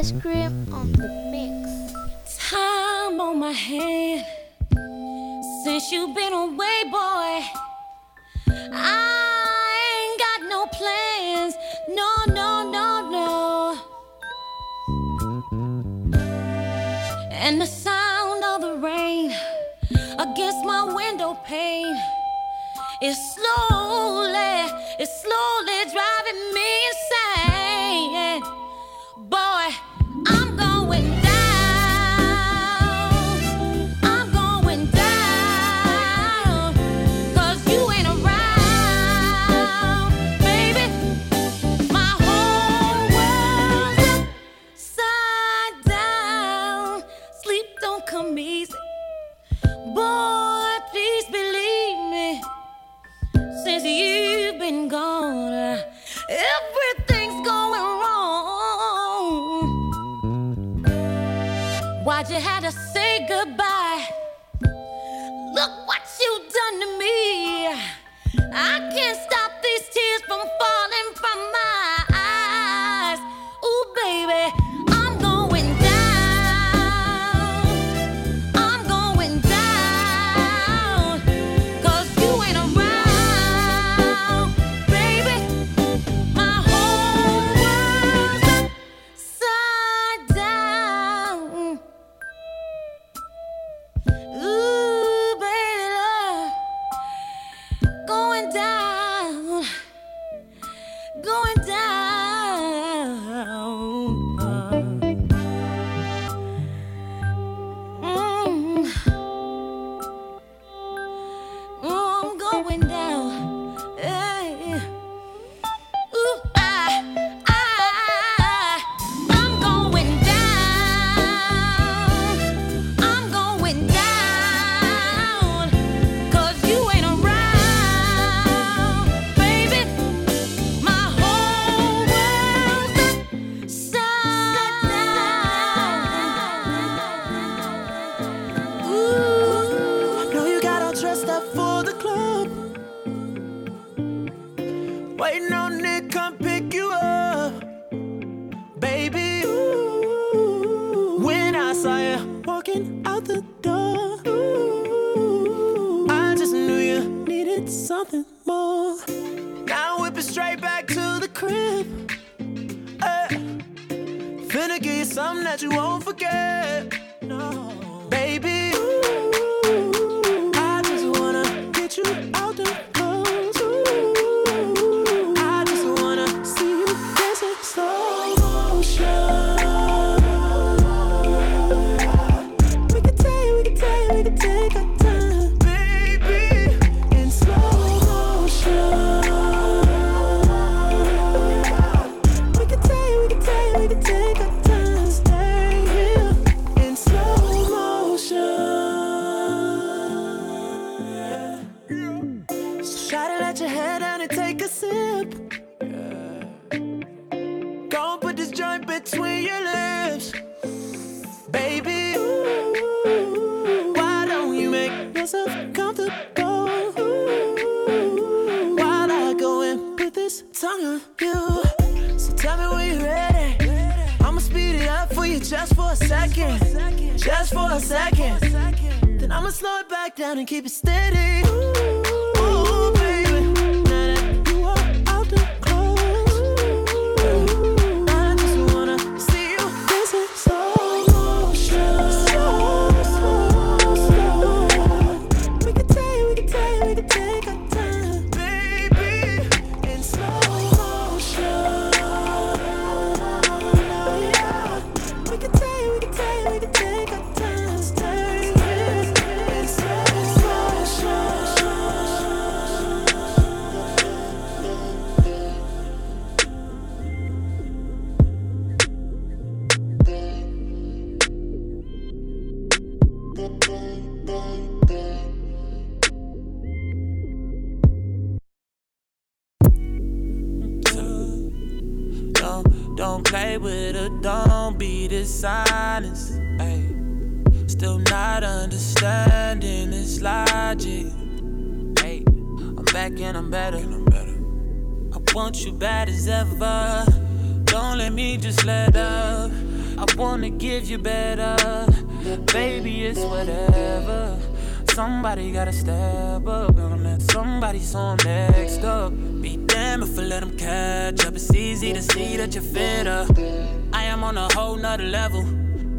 ice cream on the mix. Time on my hand since you've been away, boy. I ain't got no plans. No, no, no, no. And the sound of the rain against my window pane is slow. So comfortable. While I go in put this tongue on you. So tell me when you're ready. I'ma speed it up for you just for a second. Just for a second. Then I'ma slow it back down and keep it steady. Ooh. Somebody gotta step up. Gonna let somebody so next up. Be damn if I let them catch up. It's easy to see that you're fitter. I am on a whole nother level.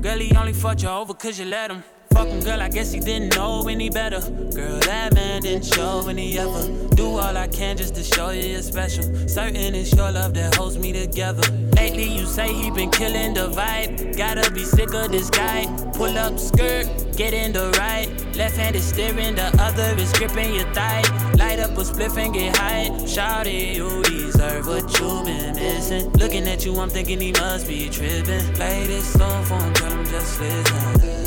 Girl, he only fucked you over cause you let him. Fuck him, girl, I guess he didn't know any better. Girl, that man didn't show any ever. Do all I can just to show you you're special. Certain it's your love that holds me together. Lately, you say he been killing the vibe. Gotta be sick of this guy. Pull up skirt, get in the right. Left hand is steering, the other is gripping your thigh. Light up a spliff and get high. Shawty, you deserve what you been missing. Looking at you, I'm thinking he must be tripping. Play this song for him, tell him just listen.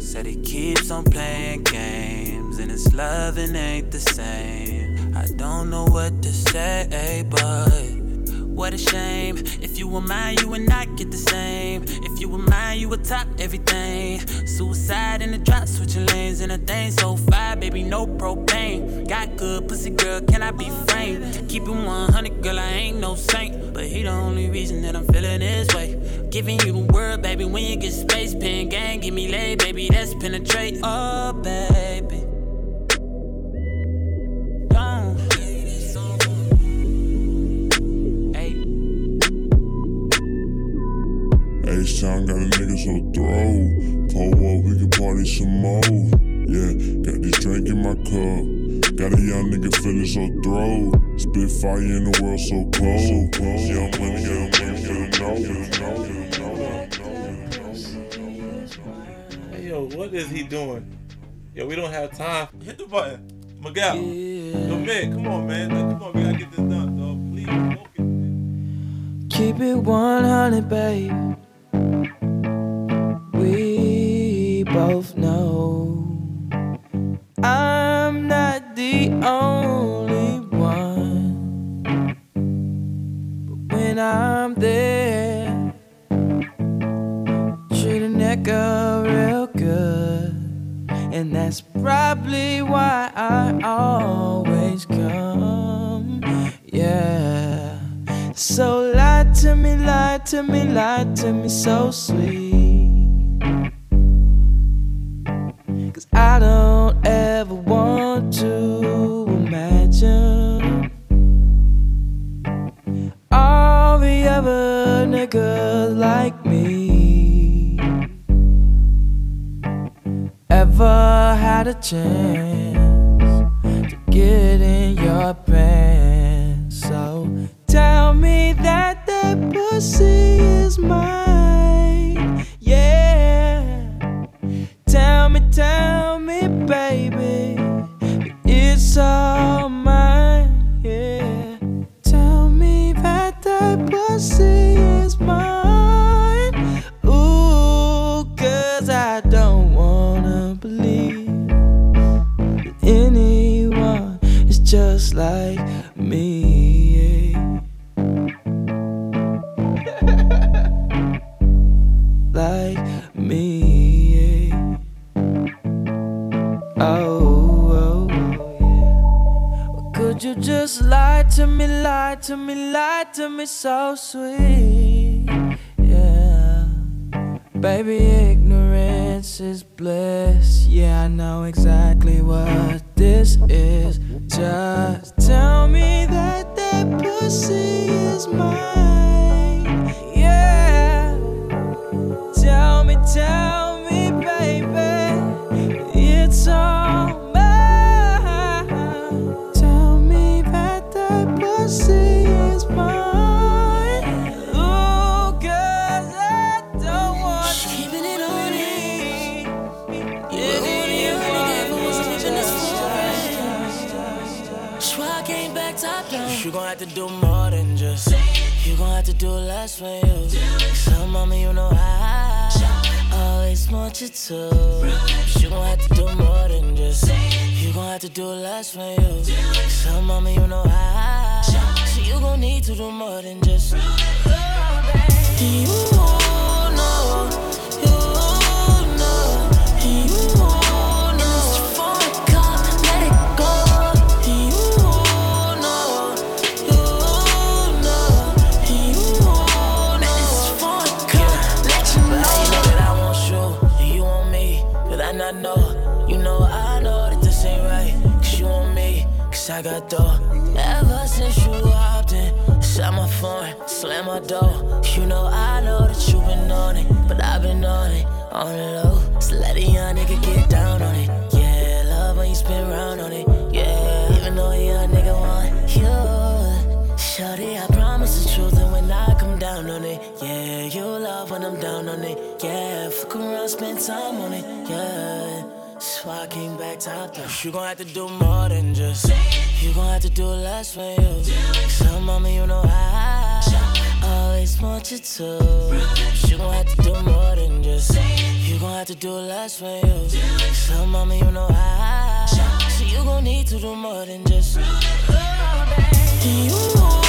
Said he keeps on playing games and his loving ain't the same. Don't know what to say, but what a shame. If you were mine, you would not get the same. If you were mine, you would top everything. Suicide in the drop, switching lanes and a thing so fire, baby, no propane. Got good pussy, girl, can I be framed? Keep it 100, girl, I ain't no saint. But he the only reason that I'm feeling this way. Giving you the word, baby, when you get space, pen gang, give me lay, baby, that's penetrate. Oh, baby. Some more. Yeah, got this drink in my cup. Got a young nigga feeling so throw. Spit fire in the world so cold. So close. Young money, young money, Hey yo, what is he doing? Yo, we don't have time. Hit the button. Miguel. Yeah. Yo, man, come on, man. Come on, we gotta get this done, dog. Please, focus. Keep it 100, babe both know I'm not the only one. But when I'm there, treat a nigga real good. And that's probably why I always come. Yeah. So lie to me, lie to me, lie to me so sweet. Ever had a chance do less for you. So, mama, you know I always want you to. You gon' have to do more than just. You gon' have to do less for you. So, mama, you know I. So, you gon' need to do more than just. Know, you know, got door. Ever since you walked in, shut my phone, slam my door. You know I know that you been on it, but I've been on it on the low. So let a young nigga get down on it. Yeah, love when you spin round on it. Yeah, even though a young nigga want you. Shorty, I promise the truth, and when I come down on it, yeah, you love when I'm down on it. Yeah, fuck around, spend time on it. Yeah. So I came back top down. You gon' have to do more than just. You gon' have to do less for you. Some mama, you know I always want you to. You gon' have to do more than just. You gon' have to do less for you. Some mama, you know I. So you gon' need to do more than just. Oh, you know,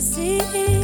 see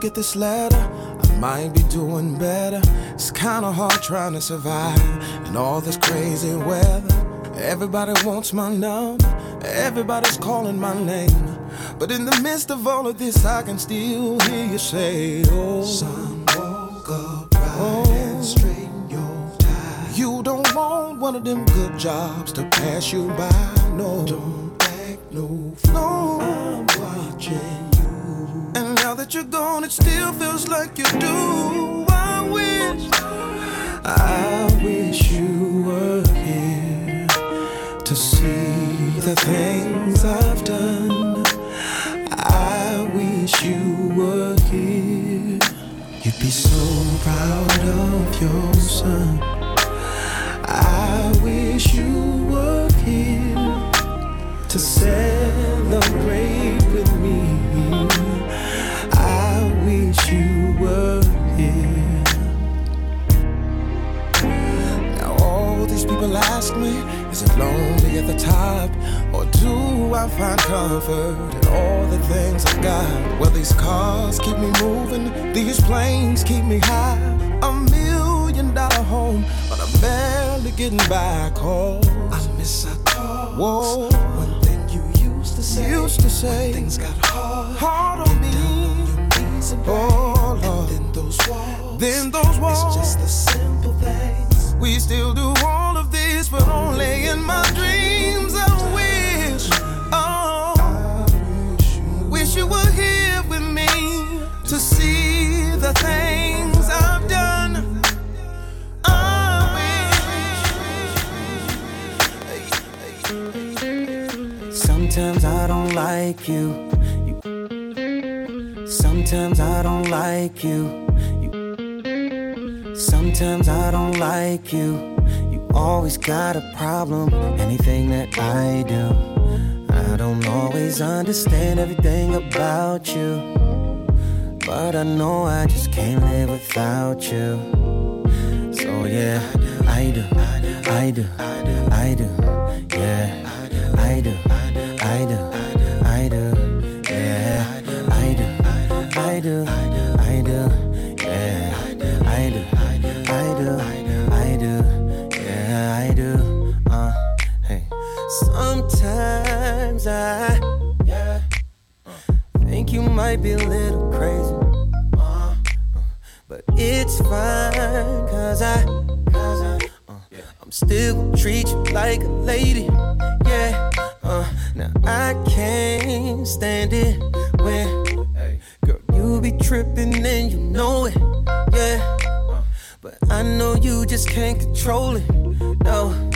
get this letter, I might be doing better. It's kinda hard trying to survive in all this crazy weather. Everybody wants my number, everybody's calling my name. But in the midst of all of this, I can still hear you say, Oh, son, woke up oh, right and straighten your tie. You don't want one of them good jobs to pass you by, no. Don't act no fool. I'm watching. And now that you're gone, it still feels like you do. I wish, I wish you were here to see the things I've done. I wish you were here. You'd be so proud of your son. I wish you were here to celebrate were here. Now all these people ask me, is it lonely at the top? Or do I find comfort in all the things I've got? Well, these cars keep me moving, these planes keep me high. A million dollar home, but I'm barely getting back home. I miss our talks. Whoa. One thing you used to say, used to say things got hard, hard on me. Oh those walls, then those walls. It's just the simple things. We still do all of this, but only in my dreams. I wish, oh, wish you were here with me to see the things I've done. Sometimes I don't like you. you. Sometimes I don't like you. Sometimes I don't like you. You always got a problem. Anything that I do, I don't always understand everything about you. But I know I just can't live without you. So yeah, I do, I do, I do, I do, yeah. Might be a little crazy. Uh, but it's fine, cause I, cause I, uh, I'm still gonna treat you like a lady, yeah. Uh, now I can't stand it when, girl, you be tripping and you know it, yeah. Uh, but I know you just can't control it, no.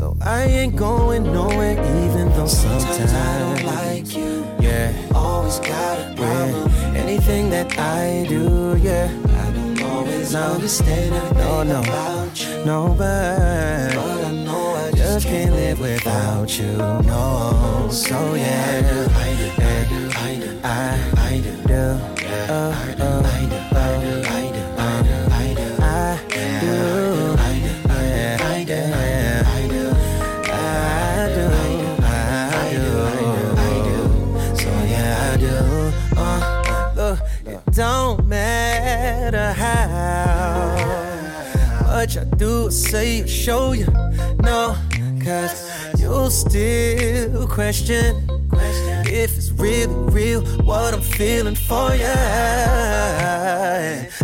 So I ain't going nowhere, even though sometimes I don't like you. Yeah, always got a problem. Yeah. Anything that I do, yeah, I don't always understand it. No, no, no, but, but I know I just can't live without you. No, so yeah, I do, I do, I do, I, do, I do, do. Oh, oh, I do, I do, much I do say or show you. No, cause you'll still question if it's really real what I'm feeling for you.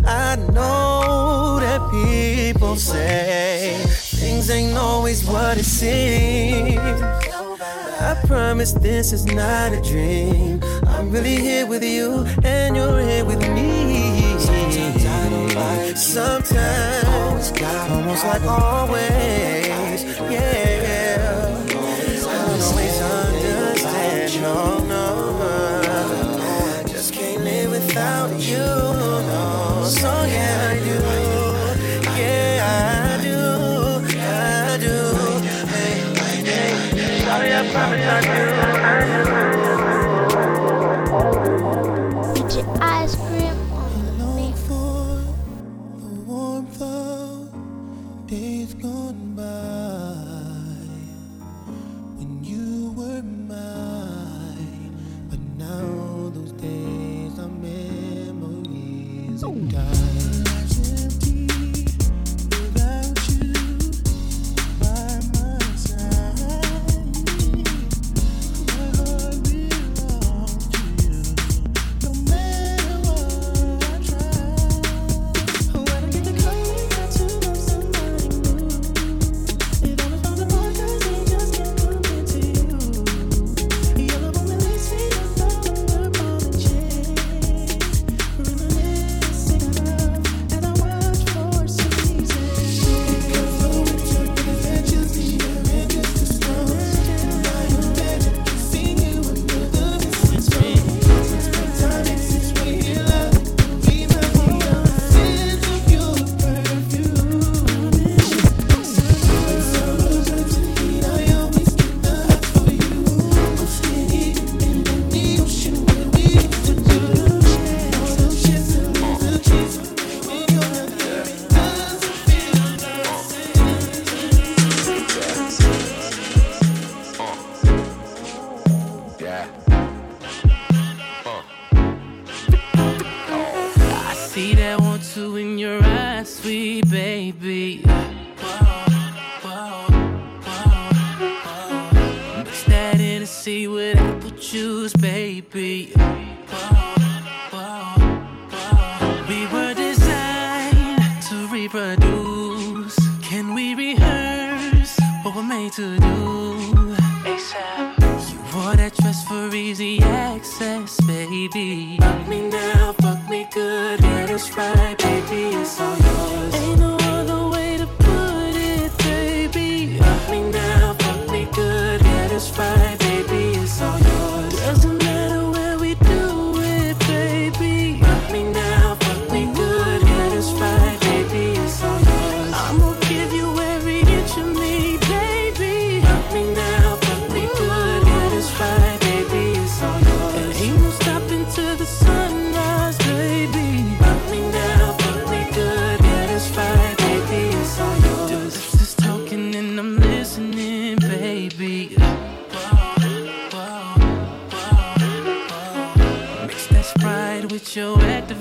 I know that people say things ain't always what it seems. I promise this is not a dream. I'm really here with you, and you're here with me like sometimes, always got almost like always, yeah. I always understand, no, no. Just can't live without you, no. So yeah, I do, yeah, I do, I do. Hey, hey, hey, sorry, I promise I do.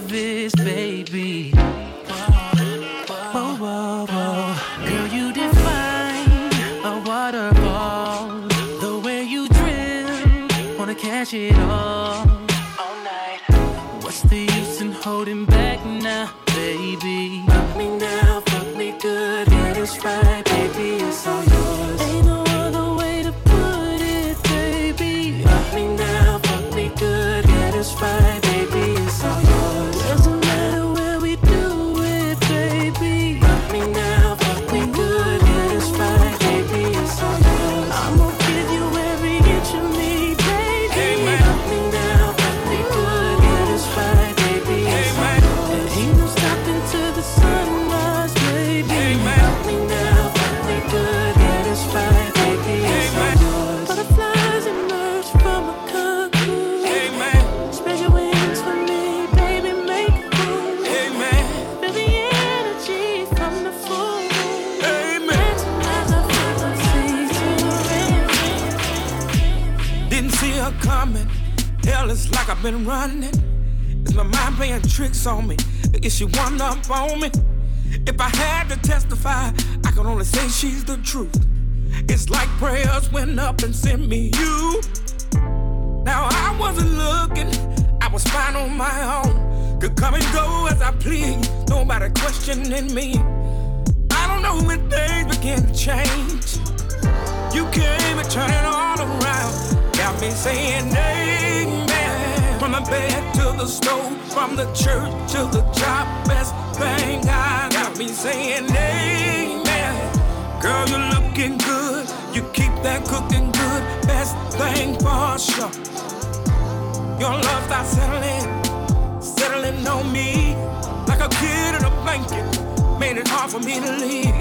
This baby. been running? Is my mind playing tricks on me? Is she one up on me? If I had to testify, I could only say she's the truth. It's like prayers went up and sent me you. Now I wasn't looking, I was fine on my own. Could come and go as I please, nobody questioning me. I don't know when things begin to change. You came and turned it all around, got me saying amen. From the bed to the stove, from the church to the job, best thing I got me saying amen. Girl, you're looking good. You keep that cooking good. Best thing for sure. Your love starts settling, settling on me like a kid in a blanket. Made it hard for me to leave.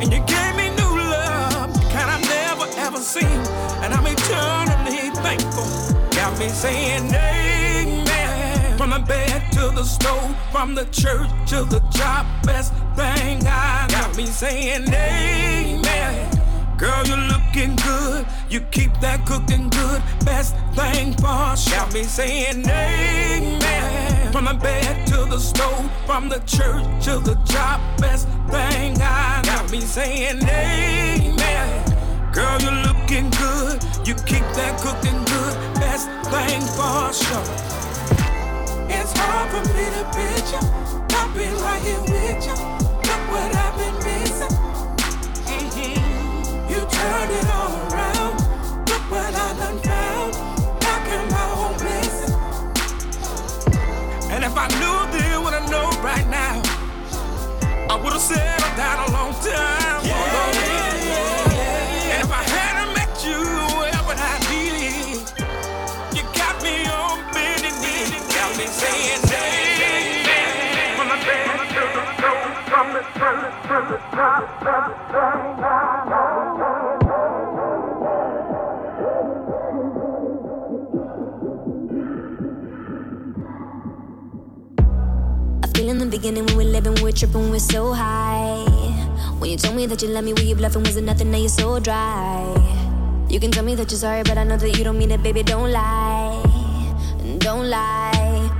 And you gave me new love, kind I've never ever seen. And I'm eternally thankful. Got me saying amen. From the bed to the stove, from the church to the job, best thing I got me saying amen. Girl, you're looking good. You keep that cooking good. Best thing for sure. Me saying amen. From the bed to the stove, from the church to the job. Best thing I got me saying amen. Girl, you're looking good. You keep that cooking good. Best thing for sure. It's hard for me to picture. I've been right here with you. Look what I've been missing. Mhm. You turned it all around. Look what I done found. Back in my own blessing. And if I knew then what I know right now, I would have settled down a long time in the beginning when we're living, we're tripping, we're so high. When you told me that you love me, were you bluffing? Was it nothing? Now you're so dry. You can tell me that you're sorry, but I know that you don't mean it, baby. Don't lie, don't lie,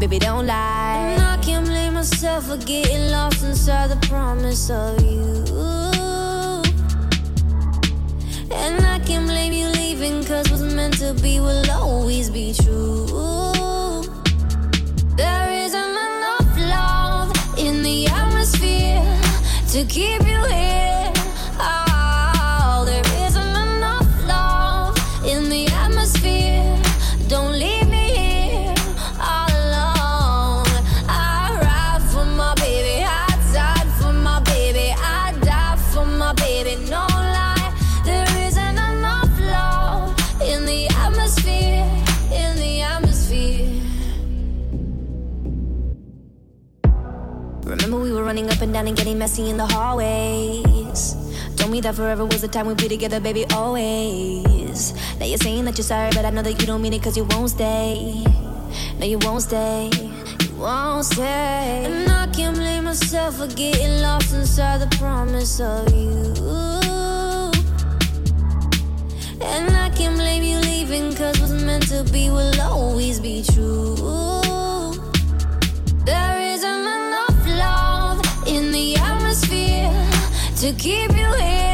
baby. Don't lie. And I can't blame myself for getting lost inside the promise of you. And I can't blame you leaving, cause what's meant to be will always be true. There isn't enough love in the atmosphere to keep down and getting messy in the hallways. Told me that forever was the time we'd be together, baby, always. Now you're saying that you're sorry, but I know that you don't mean it cause you won't stay. No, you won't stay. You won't stay. And I can't blame myself for getting lost inside the promise of you. And I can't blame you leaving cause what's meant to be will always be true. To keep you here.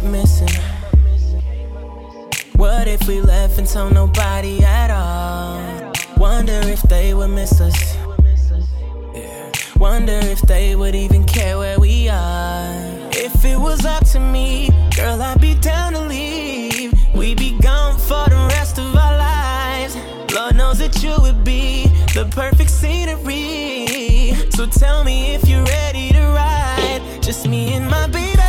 up missing? What if we left and told nobody at all? Wonder if they would miss us. Wonder if they would even care where we are. If it was up to me, girl, I'd be down to leave. We'd be gone for the rest of our lives. Lord knows that you would be the perfect scenery. So tell me if you're ready to ride. Just me and my baby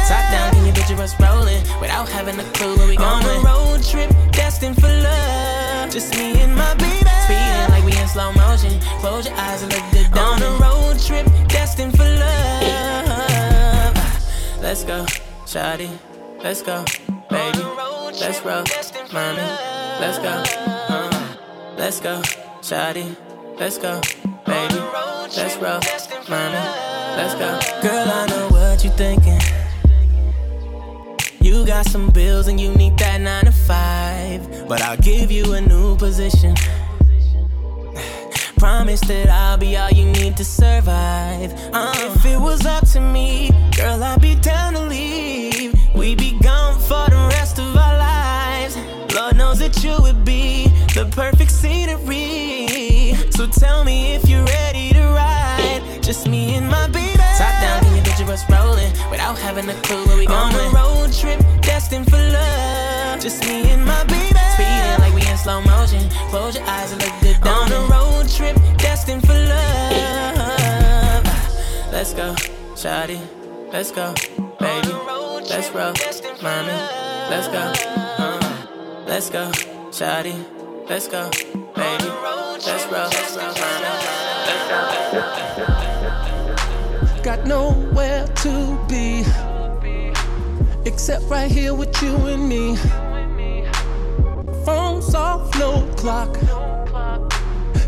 picture us rolling without having a clue where we going. On a road trip, destined for love. Just me and my baby. Speeding like we in slow motion. Close your eyes and look down On a road trip, destined for love. Let's go, shawty. Let's go, baby. Let's roll, mommy. Let's go, uh, let's go, shawty. Let's go, baby. Let's roll, mommy. Let's go, girl. I know what you're thinking. You got some bills and you need that nine to five, but I'll give you a new position. Promise that I'll be all you need to survive. Uh, if it was up to me, girl, I'd be down to leave. We'd be gone for the rest of our lives. Lord knows that you would be the perfect scenery. So tell me if you're ready to ride. Just me and my baby. Us rolling without having a clue where we going? On a road trip, destined for love. Just me and my baby. Speeding like we in slow motion. Close your eyes and look good down. On a road trip, destined for love. Let's go, shawty. Let's go, baby. Let's roll, mommy. Let's go, uh, let's go, shawty. Let's go, baby. Let's roll. Let's Got nowhere to be except right here with you and me. Phone's off, no clock.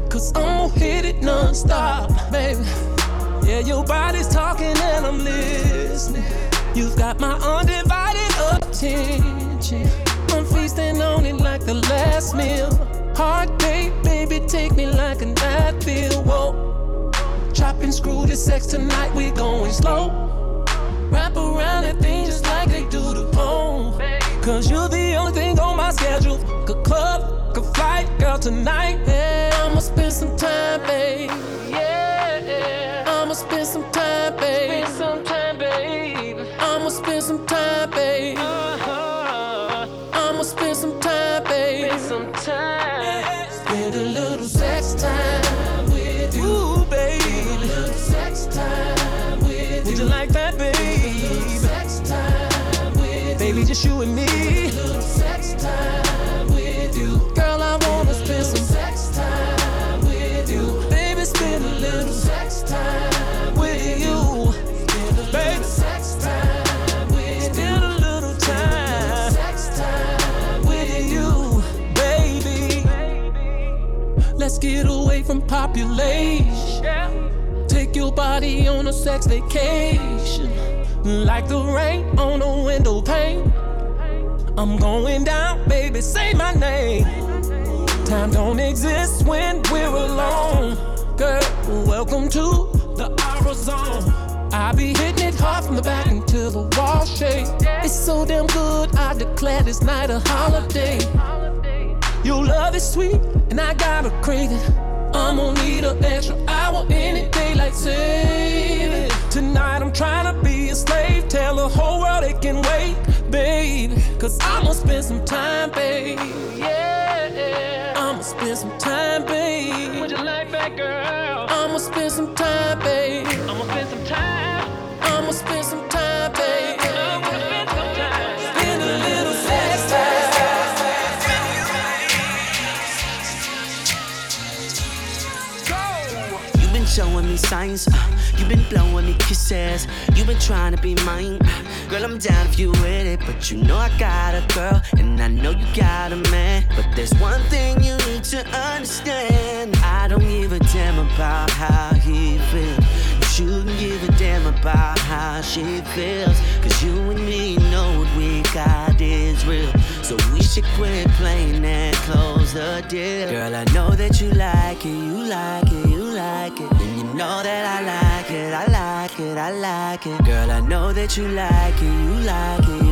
Cause I'm gonna hit it non-stop, baby. Yeah, your body's talking and I'm listening. You've got my undivided attention. I'm feasting on it like the last meal. Heart date, baby, take me like a night feel. Whoa. Chop and screw the sex tonight, we going slow. Wrap around that thing just like they do the phone. Cause you're the only thing on my schedule. Good club, good flight, girl, tonight. Yeah, I'ma spend some time, babe. Yeah, I'ma spend some time, babe. Spend some time, babe. I'ma spend some time, babe. Just you and me. A little sex time with you. Girl, I wanna spend some sex time with you. Baby, spend a little sex time with you. Baby, sex time with Spend a little time. Sex time with you, baby. Let's get away from population. Take your body on a sex vacation. Like the rain on a window pane. I'm going down, baby, say my name. Time don't exist when we're alone. Girl, welcome to the Aura Zone. I be hitting it hard from the back until the wall shake. It's so damn good, I declare this night a holiday. Your love is sweet, and I gotta crave it. I'm gonna need an extra hour any day, like save it. Tonight I'm trying to be a slave, tell the whole world it can wait, babe. Cause I'ma spend some time, babe. Yeah, I'ma spend some time, babe. Would you like that, girl? I'ma spend some time, babe. I'ma spend some time. I'ma spend some time, babe. Spend some time. Spend a little sex time. You've been showing me signs, uh, you've been blowing me kisses, you've been trying to be mine. Girl, I'm down if you with it, but you know I got a girl, and I know you got a man. But there's one thing you need to understand I don't give a damn about how he feels. You shouldn't give a damn about how she feels. Cause you and me know what we got is real. So we should quit playing and close the deal. Girl, I know that you like it, you like it, you like it. And you know that I like it, I like it, I like it. Girl, I know that you like it, you like it,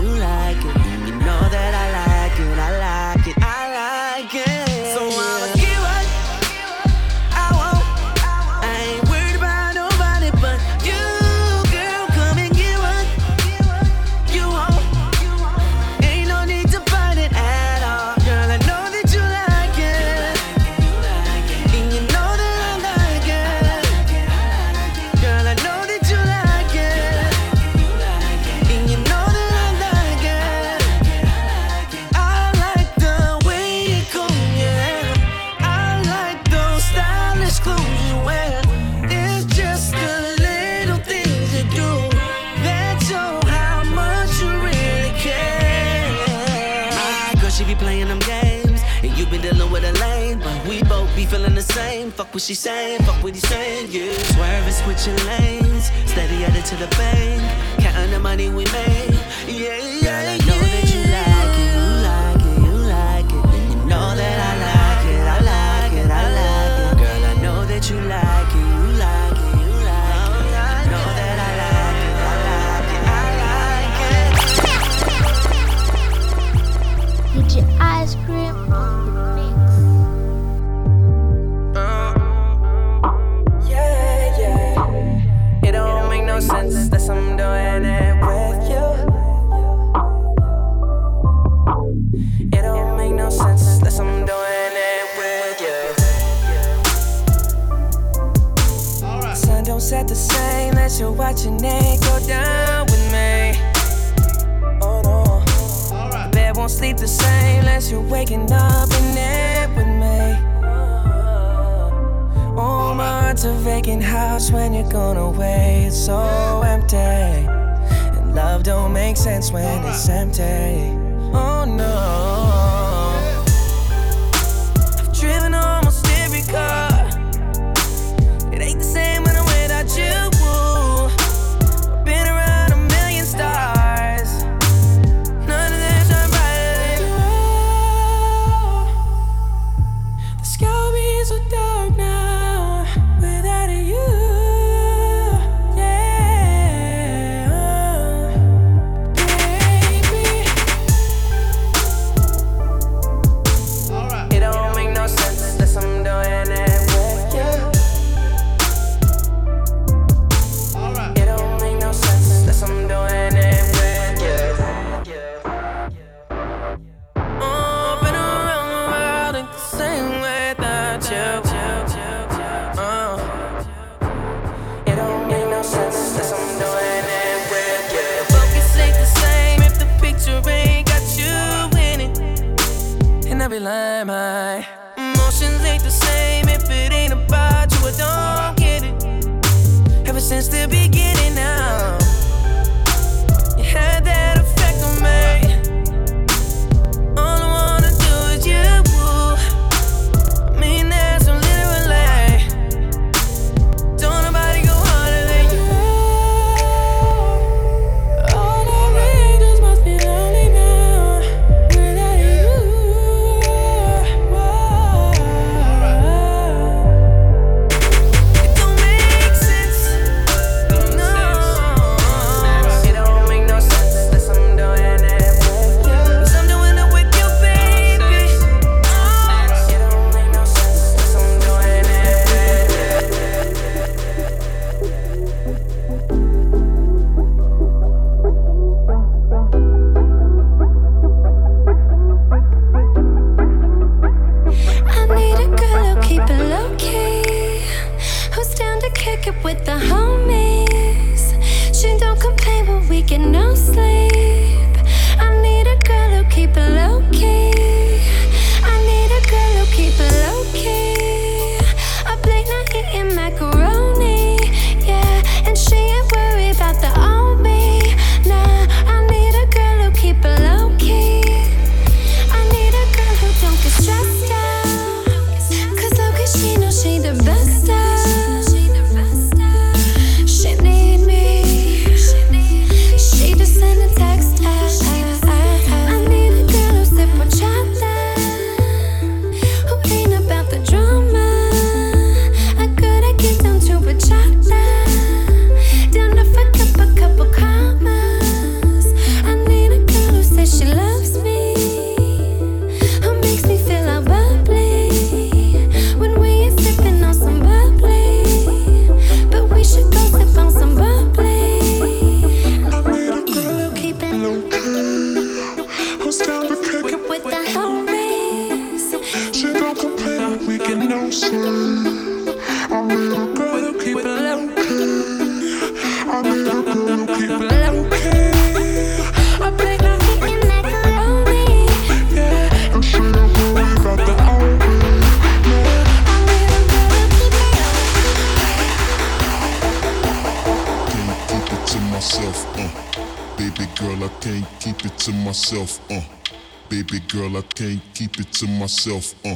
myself, uh,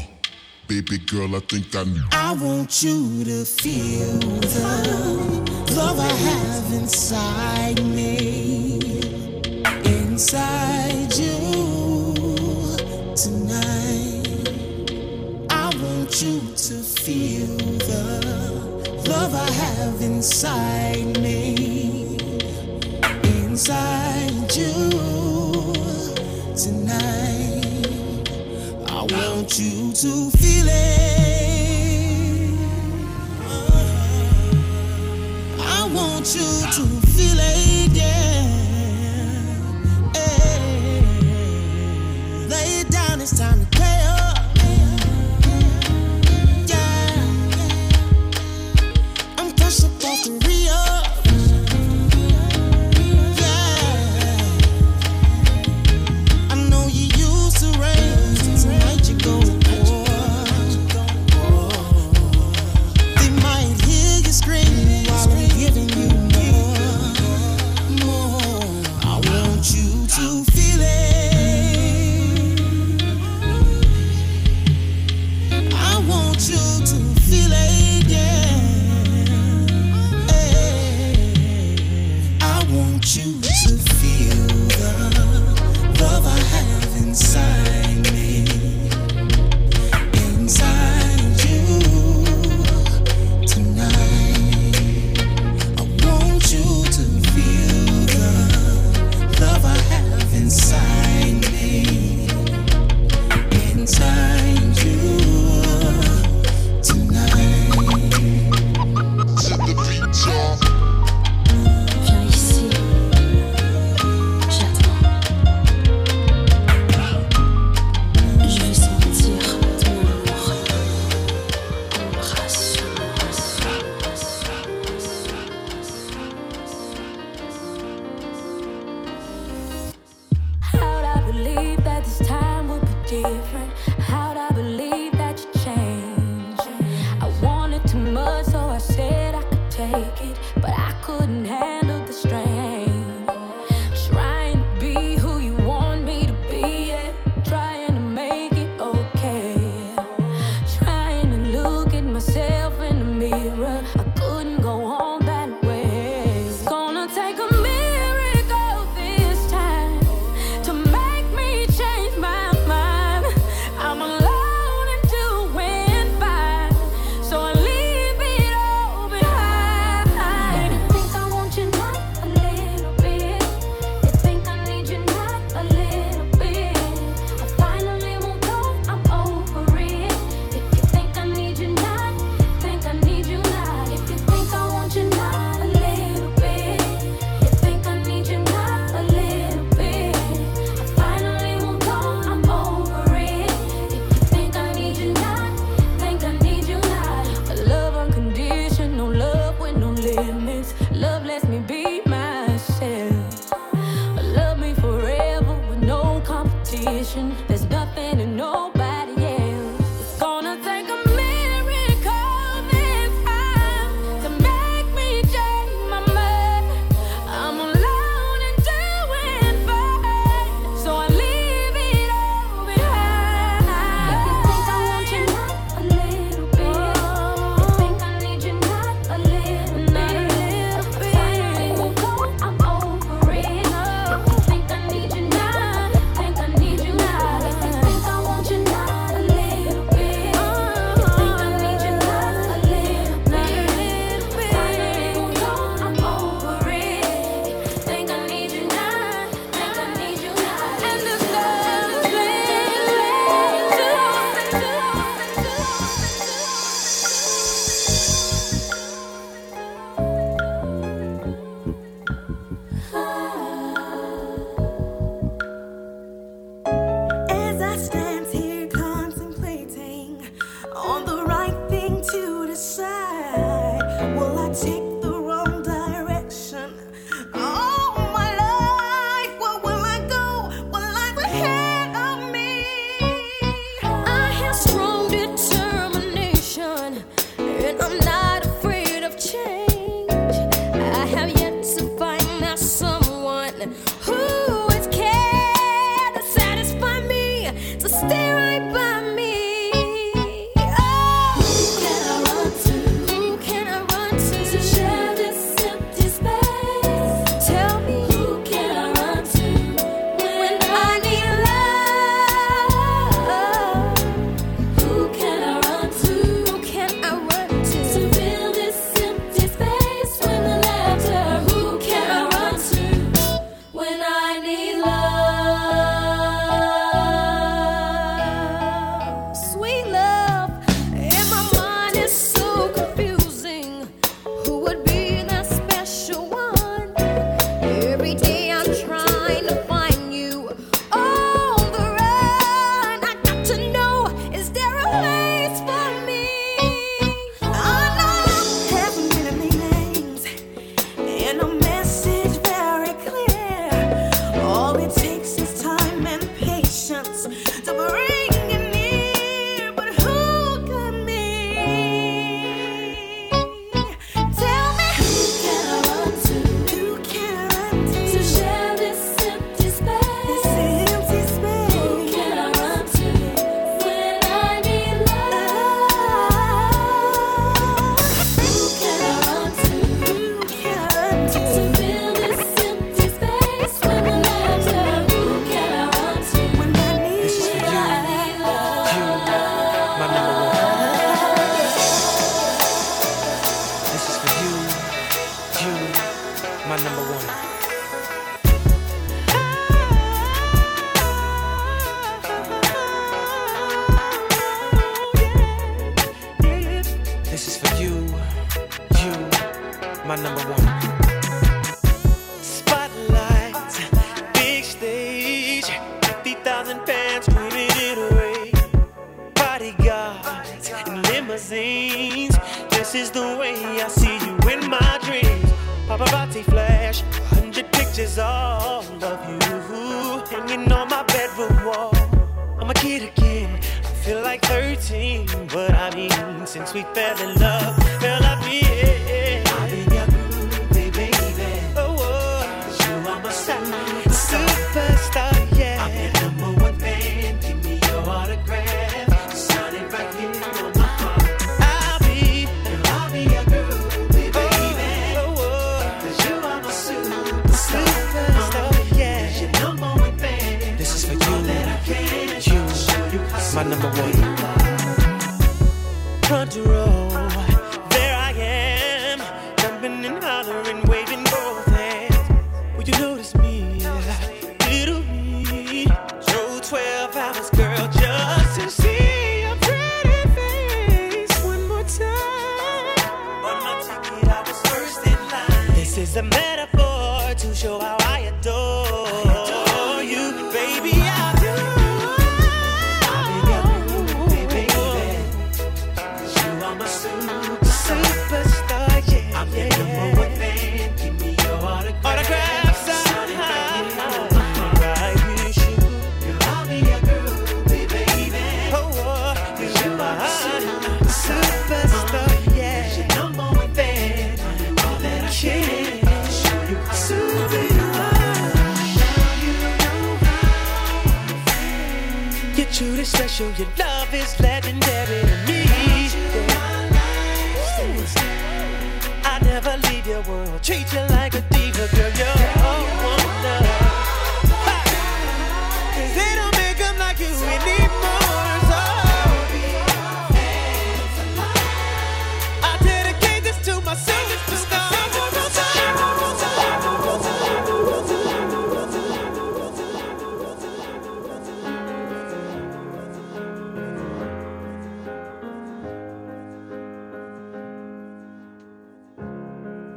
baby girl, I think I knew. I want you to feel the love I have inside me, inside you tonight. I want you to feel the love I have inside me, inside you tonight you to feel it. I want you to feel it.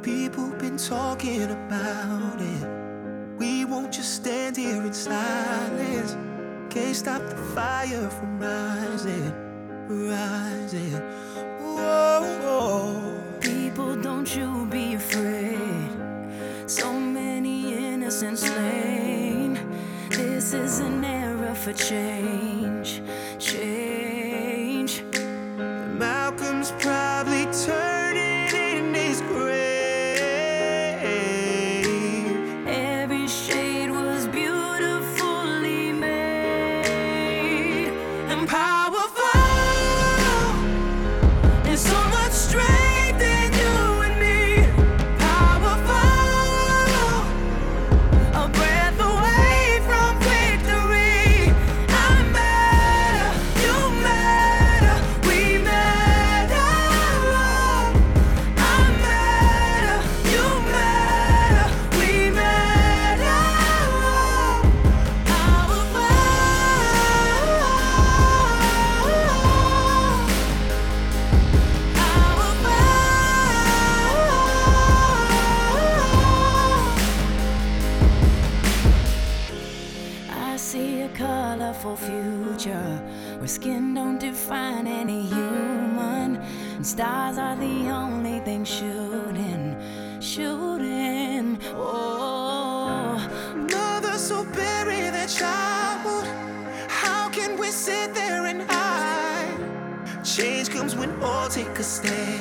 People been talking about it. We won't just stand here in silence. Can't stop the fire from rising, rising. Whoa, whoa. People, don't you be afraid. So many innocents slain. This is an era for change. Take a stand